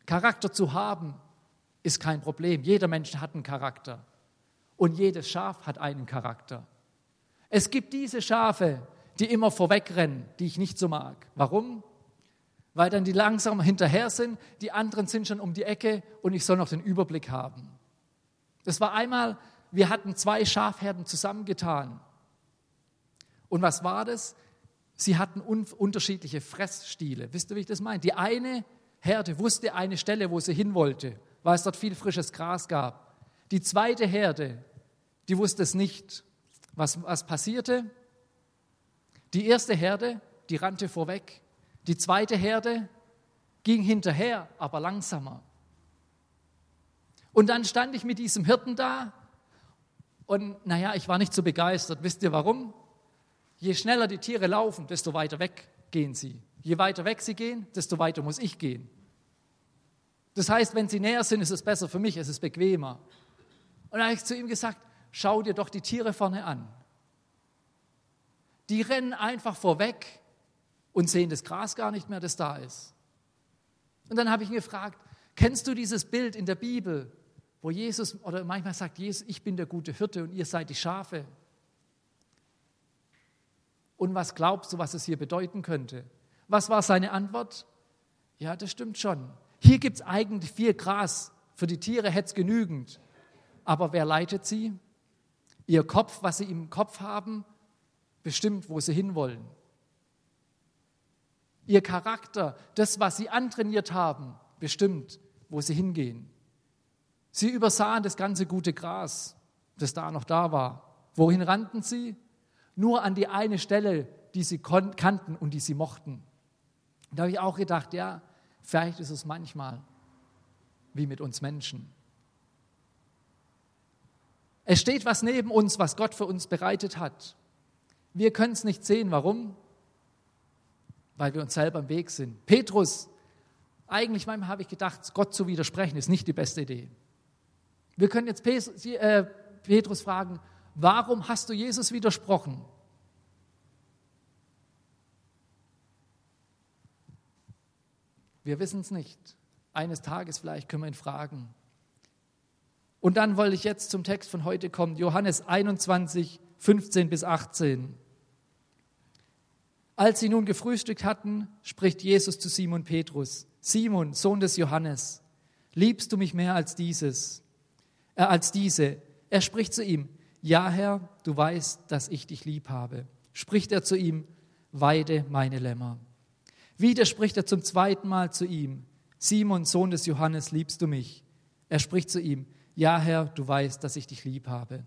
Charakter zu haben ist kein Problem. Jeder Mensch hat einen Charakter und jedes Schaf hat einen Charakter. Es gibt diese Schafe, die immer vorwegrennen, die ich nicht so mag. Warum? Weil dann die langsam hinterher sind, die anderen sind schon um die Ecke und ich soll noch den Überblick haben. Das war einmal, wir hatten zwei Schafherden zusammengetan. Und was war das? Sie hatten un unterschiedliche Fressstile. Wisst ihr, wie ich das meine? Die eine Herde wusste eine Stelle, wo sie hin wollte, weil es dort viel frisches Gras gab. Die zweite Herde, die wusste es nicht. Was, was passierte? Die erste Herde, die rannte vorweg. Die zweite Herde ging hinterher, aber langsamer. Und dann stand ich mit diesem Hirten da und naja, ich war nicht so begeistert. Wisst ihr warum? Je schneller die Tiere laufen, desto weiter weg gehen sie. Je weiter weg sie gehen, desto weiter muss ich gehen. Das heißt, wenn sie näher sind, ist es besser für mich, es ist bequemer. Und da habe ich zu ihm gesagt, schau dir doch die Tiere vorne an. Die rennen einfach vorweg und sehen das Gras gar nicht mehr, das da ist. Und dann habe ich ihn gefragt, kennst du dieses Bild in der Bibel, wo Jesus, oder manchmal sagt Jesus, ich bin der gute Hirte und ihr seid die Schafe. Und was glaubst du, was es hier bedeuten könnte? Was war seine Antwort? Ja, das stimmt schon. Hier gibt es eigentlich viel Gras. Für die Tiere hätte es genügend. Aber wer leitet sie? Ihr Kopf, was sie im Kopf haben, bestimmt, wo sie hinwollen. Ihr Charakter, das, was sie antrainiert haben, bestimmt, wo sie hingehen. Sie übersahen das ganze gute Gras, das da noch da war. Wohin rannten sie? nur an die eine Stelle, die sie kannten und die sie mochten. Da habe ich auch gedacht, ja, vielleicht ist es manchmal wie mit uns Menschen. Es steht was neben uns, was Gott für uns bereitet hat. Wir können es nicht sehen. Warum? Weil wir uns selber im Weg sind. Petrus, eigentlich manchmal habe ich gedacht, Gott zu widersprechen ist nicht die beste Idee. Wir können jetzt äh, Petrus fragen, warum hast du Jesus widersprochen? Wir wissen es nicht. Eines Tages vielleicht können wir ihn fragen. Und dann wollte ich jetzt zum Text von heute kommen, Johannes 21, 15 bis 18. Als sie nun gefrühstückt hatten, spricht Jesus zu Simon Petrus, Simon, Sohn des Johannes, liebst du mich mehr als dieses, äh, als diese? Er spricht zu ihm, ja, Herr, du weißt, dass ich dich lieb habe. Spricht er zu ihm, weide meine Lämmer. Wieder spricht er zum zweiten Mal zu ihm, Simon, Sohn des Johannes, liebst du mich? Er spricht zu ihm, ja, Herr, du weißt, dass ich dich lieb habe.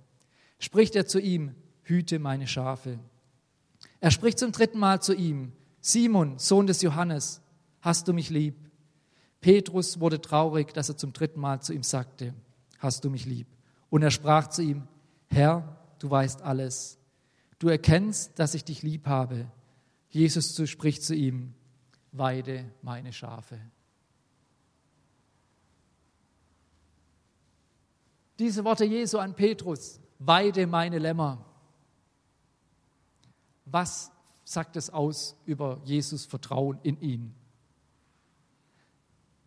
Spricht er zu ihm, hüte meine Schafe. Er spricht zum dritten Mal zu ihm, Simon, Sohn des Johannes, hast du mich lieb? Petrus wurde traurig, dass er zum dritten Mal zu ihm sagte, hast du mich lieb? Und er sprach zu ihm, Herr, du weißt alles. Du erkennst, dass ich dich lieb habe. Jesus spricht zu ihm, weide meine Schafe. Diese Worte Jesu an Petrus, weide meine Lämmer. Was sagt es aus über Jesus Vertrauen in ihn?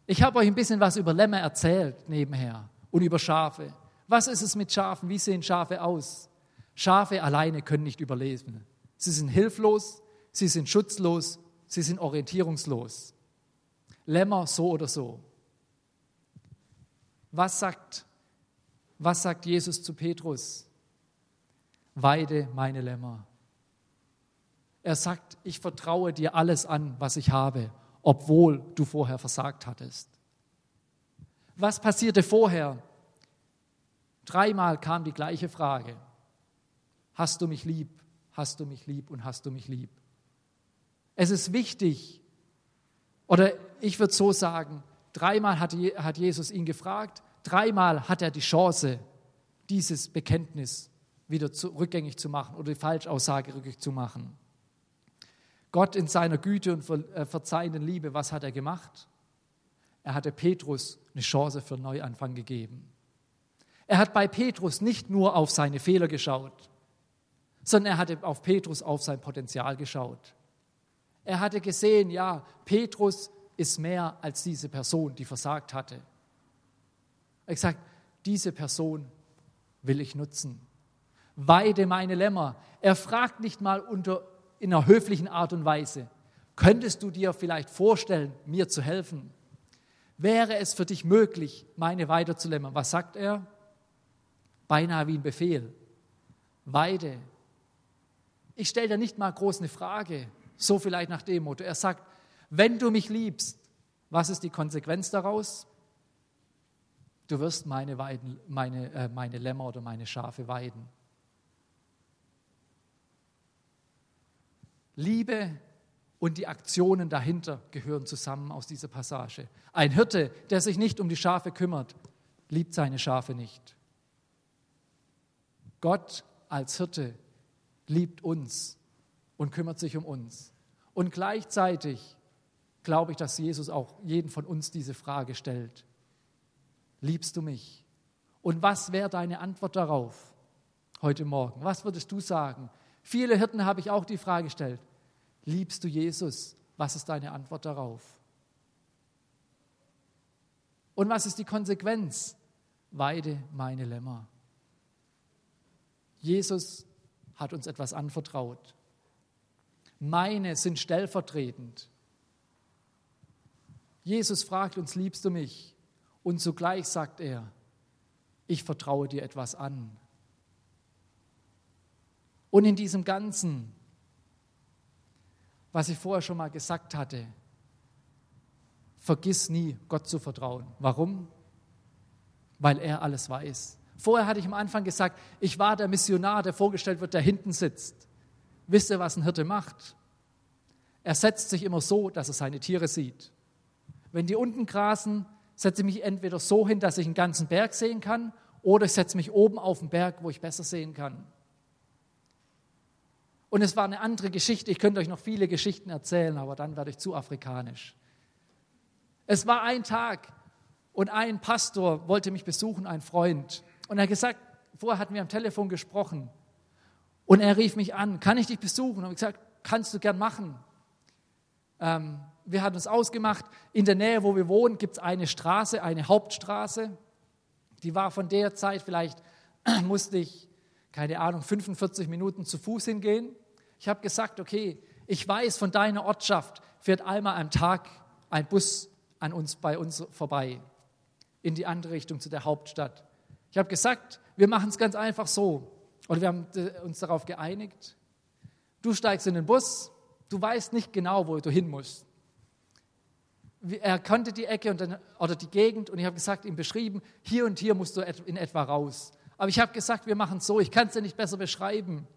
Ich habe euch ein bisschen was über Lämmer erzählt nebenher und über Schafe. Was ist es mit Schafen? Wie sehen Schafe aus? Schafe alleine können nicht überleben. Sie sind hilflos, sie sind schutzlos, sie sind orientierungslos. Lämmer so oder so. Was sagt, was sagt Jesus zu Petrus? Weide meine Lämmer. Er sagt, ich vertraue dir alles an, was ich habe, obwohl du vorher versagt hattest. Was passierte vorher? Dreimal kam die gleiche Frage. Hast du mich lieb? Hast du mich lieb und hast du mich lieb? Es ist wichtig, oder ich würde so sagen, dreimal hat Jesus ihn gefragt, dreimal hat er die Chance, dieses Bekenntnis wieder rückgängig zu machen oder die Falschaussage rückgängig zu machen. Gott in seiner Güte und äh, verzeihenden Liebe, was hat er gemacht? Er hatte Petrus eine Chance für einen Neuanfang gegeben. Er hat bei Petrus nicht nur auf seine Fehler geschaut, sondern er hatte auf Petrus auf sein Potenzial geschaut. Er hatte gesehen, ja, Petrus ist mehr als diese Person, die versagt hatte. Er hat gesagt, diese Person will ich nutzen. Weide meine Lämmer. Er fragt nicht mal unter, in einer höflichen Art und Weise, könntest du dir vielleicht vorstellen, mir zu helfen? Wäre es für dich möglich, meine Weide zu lämmern? Was sagt er? Beinahe wie ein Befehl. Weide. Ich stelle dir nicht mal groß eine Frage, so vielleicht nach dem Motto. Er sagt, wenn du mich liebst, was ist die Konsequenz daraus? Du wirst meine, Weiden, meine, äh, meine Lämmer oder meine Schafe weiden. Liebe und die Aktionen dahinter gehören zusammen aus dieser Passage. Ein Hirte, der sich nicht um die Schafe kümmert, liebt seine Schafe nicht. Gott als Hirte liebt uns und kümmert sich um uns. Und gleichzeitig glaube ich, dass Jesus auch jeden von uns diese Frage stellt. Liebst du mich? Und was wäre deine Antwort darauf heute Morgen? Was würdest du sagen? Viele Hirten habe ich auch die Frage gestellt. Liebst du Jesus? Was ist deine Antwort darauf? Und was ist die Konsequenz? Weide meine Lämmer. Jesus hat uns etwas anvertraut. Meine sind stellvertretend. Jesus fragt uns, liebst du mich? Und zugleich sagt er, ich vertraue dir etwas an. Und in diesem Ganzen was ich vorher schon mal gesagt hatte. Vergiss nie, Gott zu vertrauen. Warum? Weil er alles weiß. Vorher hatte ich am Anfang gesagt, ich war der Missionar, der vorgestellt wird, der hinten sitzt. Wisst ihr, was ein Hirte macht? Er setzt sich immer so, dass er seine Tiere sieht. Wenn die unten grasen, setze ich mich entweder so hin, dass ich einen ganzen Berg sehen kann, oder ich setze mich oben auf den Berg, wo ich besser sehen kann. Und es war eine andere Geschichte. Ich könnte euch noch viele Geschichten erzählen, aber dann werde ich zu afrikanisch. Es war ein Tag und ein Pastor wollte mich besuchen, ein Freund. Und er hat gesagt, vorher hatten wir am Telefon gesprochen. Und er rief mich an, kann ich dich besuchen? Und ich gesagt, kannst du gern machen. Ähm, wir hatten uns ausgemacht, in der Nähe, wo wir wohnen, gibt es eine Straße, eine Hauptstraße. Die war von der Zeit, vielleicht musste ich, keine Ahnung, 45 Minuten zu Fuß hingehen. Ich habe gesagt, okay, ich weiß, von deiner Ortschaft fährt einmal am Tag ein Bus an uns, bei uns vorbei, in die andere Richtung zu der Hauptstadt. Ich habe gesagt, wir machen es ganz einfach so. Oder wir haben uns darauf geeinigt. Du steigst in den Bus, du weißt nicht genau, wo du hin musst. Er kannte die Ecke dann, oder die Gegend und ich habe gesagt, ihm beschrieben, hier und hier musst du in etwa raus. Aber ich habe gesagt, wir machen es so, ich kann es dir nicht besser beschreiben.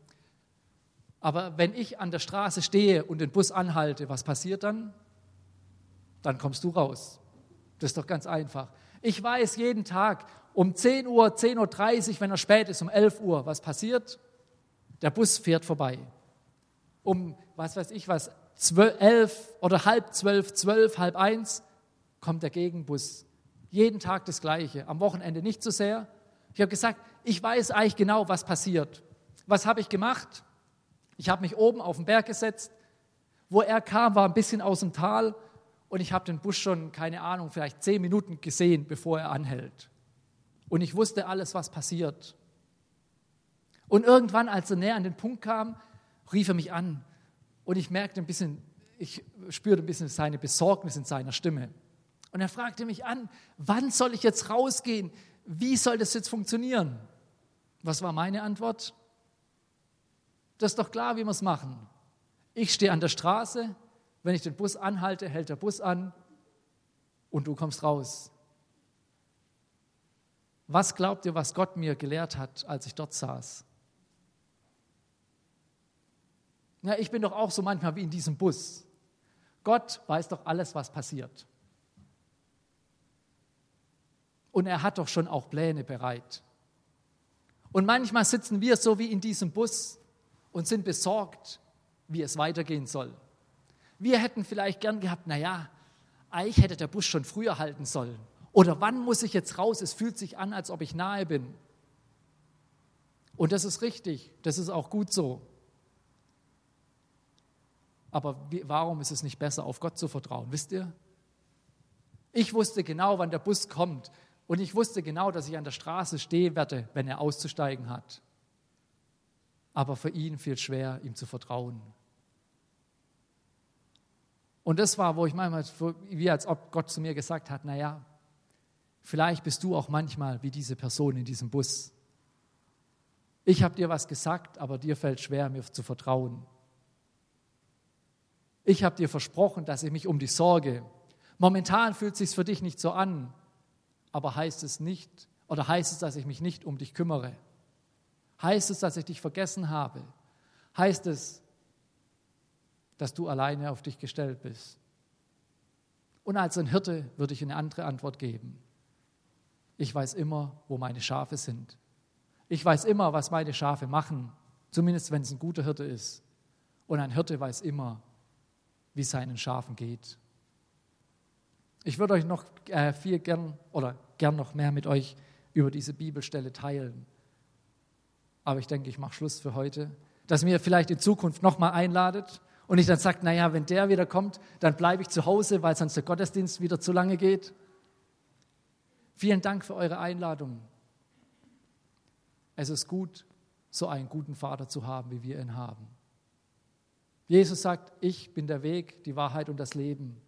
Aber wenn ich an der Straße stehe und den Bus anhalte, was passiert dann? Dann kommst du raus. Das ist doch ganz einfach. Ich weiß jeden Tag um 10 Uhr, 10.30 Uhr, wenn er spät ist, um 11 Uhr, was passiert? Der Bus fährt vorbei. Um, was weiß ich was, 12, 11 oder halb zwölf, zwölf, halb eins kommt der Gegenbus. Jeden Tag das Gleiche. Am Wochenende nicht so sehr. Ich habe gesagt, ich weiß eigentlich genau, was passiert. Was habe ich gemacht? Ich habe mich oben auf den Berg gesetzt. Wo er kam, war ein bisschen aus dem Tal und ich habe den Bus schon, keine Ahnung, vielleicht zehn Minuten gesehen, bevor er anhält. Und ich wusste alles, was passiert. Und irgendwann, als er näher an den Punkt kam, rief er mich an und ich merkte ein bisschen, ich spürte ein bisschen seine Besorgnis in seiner Stimme. Und er fragte mich an, wann soll ich jetzt rausgehen? Wie soll das jetzt funktionieren? Was war meine Antwort? Das ist doch klar, wie wir es machen. Ich stehe an der Straße, wenn ich den Bus anhalte, hält der Bus an und du kommst raus. Was glaubt ihr, was Gott mir gelehrt hat, als ich dort saß? Ja, ich bin doch auch so manchmal wie in diesem Bus. Gott weiß doch alles, was passiert. Und er hat doch schon auch Pläne bereit. Und manchmal sitzen wir so wie in diesem Bus und sind besorgt, wie es weitergehen soll. Wir hätten vielleicht gern gehabt, naja, eigentlich hätte der Bus schon früher halten sollen. Oder wann muss ich jetzt raus? Es fühlt sich an, als ob ich nahe bin. Und das ist richtig, das ist auch gut so. Aber warum ist es nicht besser, auf Gott zu vertrauen? Wisst ihr? Ich wusste genau, wann der Bus kommt. Und ich wusste genau, dass ich an der Straße stehen werde, wenn er auszusteigen hat. Aber für ihn fiel schwer, ihm zu vertrauen. Und das war, wo ich manchmal, wie als ob Gott zu mir gesagt hat, naja, vielleicht bist du auch manchmal wie diese Person in diesem Bus. Ich habe dir was gesagt, aber dir fällt schwer, mir zu vertrauen. Ich habe dir versprochen, dass ich mich um dich sorge. Momentan fühlt es sich für dich nicht so an, aber heißt es nicht, oder heißt es, dass ich mich nicht um dich kümmere? Heißt es, dass ich dich vergessen habe? Heißt es, dass du alleine auf dich gestellt bist? Und als ein Hirte würde ich eine andere Antwort geben. Ich weiß immer, wo meine Schafe sind. Ich weiß immer, was meine Schafe machen, zumindest wenn es ein guter Hirte ist. Und ein Hirte weiß immer, wie es seinen Schafen geht. Ich würde euch noch äh, viel gern oder gern noch mehr mit euch über diese Bibelstelle teilen. Aber ich denke, ich mache Schluss für heute, dass mir vielleicht in Zukunft nochmal einladet und ich dann sage, naja, wenn der wieder kommt, dann bleibe ich zu Hause, weil sonst der Gottesdienst wieder zu lange geht. Vielen Dank für eure Einladung. Es ist gut, so einen guten Vater zu haben, wie wir ihn haben. Jesus sagt, ich bin der Weg, die Wahrheit und das Leben.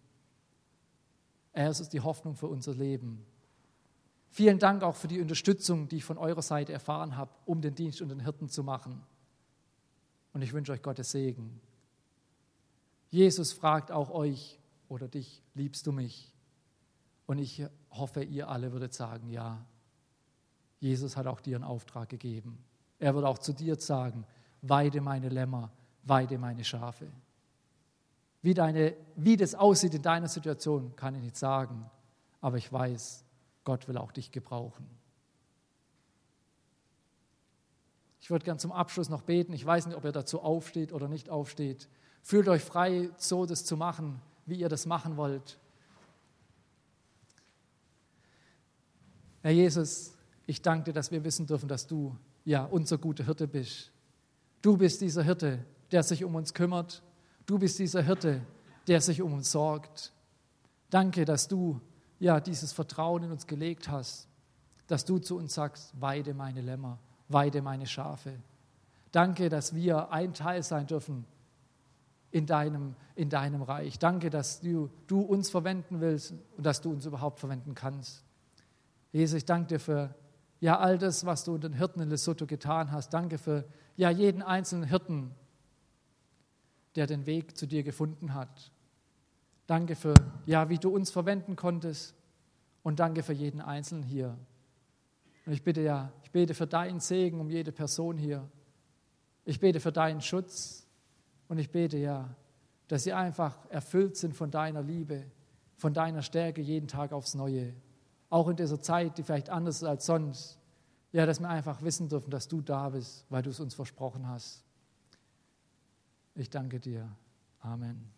Er ist die Hoffnung für unser Leben. Vielen Dank auch für die Unterstützung, die ich von eurer Seite erfahren habe, um den Dienst und den Hirten zu machen. Und ich wünsche euch Gottes Segen. Jesus fragt auch euch oder dich, liebst du mich? Und ich hoffe, ihr alle würdet sagen, ja. Jesus hat auch dir einen Auftrag gegeben. Er wird auch zu dir sagen, weide meine Lämmer, weide meine Schafe. Wie, deine, wie das aussieht in deiner Situation, kann ich nicht sagen, aber ich weiß, Gott will auch dich gebrauchen. Ich würde gern zum Abschluss noch beten. Ich weiß nicht, ob ihr dazu aufsteht oder nicht aufsteht. Fühlt euch frei, so das zu machen, wie ihr das machen wollt. Herr Jesus, ich danke dir, dass wir wissen dürfen, dass du ja unser guter Hirte bist. Du bist dieser Hirte, der sich um uns kümmert. Du bist dieser Hirte, der sich um uns sorgt. Danke, dass du ja dieses Vertrauen in uns gelegt hast, dass du zu uns sagst, weide meine Lämmer, weide meine Schafe. Danke, dass wir ein Teil sein dürfen in deinem, in deinem Reich. Danke, dass du, du uns verwenden willst und dass du uns überhaupt verwenden kannst. Jesus, ich danke dir für ja, all das, was du den Hirten in Lesotho getan hast. Danke für ja, jeden einzelnen Hirten, der den Weg zu dir gefunden hat. Danke für, ja, wie du uns verwenden konntest und danke für jeden Einzelnen hier. Und ich bitte ja, ich bete für deinen Segen um jede Person hier. Ich bete für deinen Schutz und ich bete ja, dass sie einfach erfüllt sind von deiner Liebe, von deiner Stärke jeden Tag aufs Neue. Auch in dieser Zeit, die vielleicht anders ist als sonst. Ja, dass wir einfach wissen dürfen, dass du da bist, weil du es uns versprochen hast. Ich danke dir. Amen.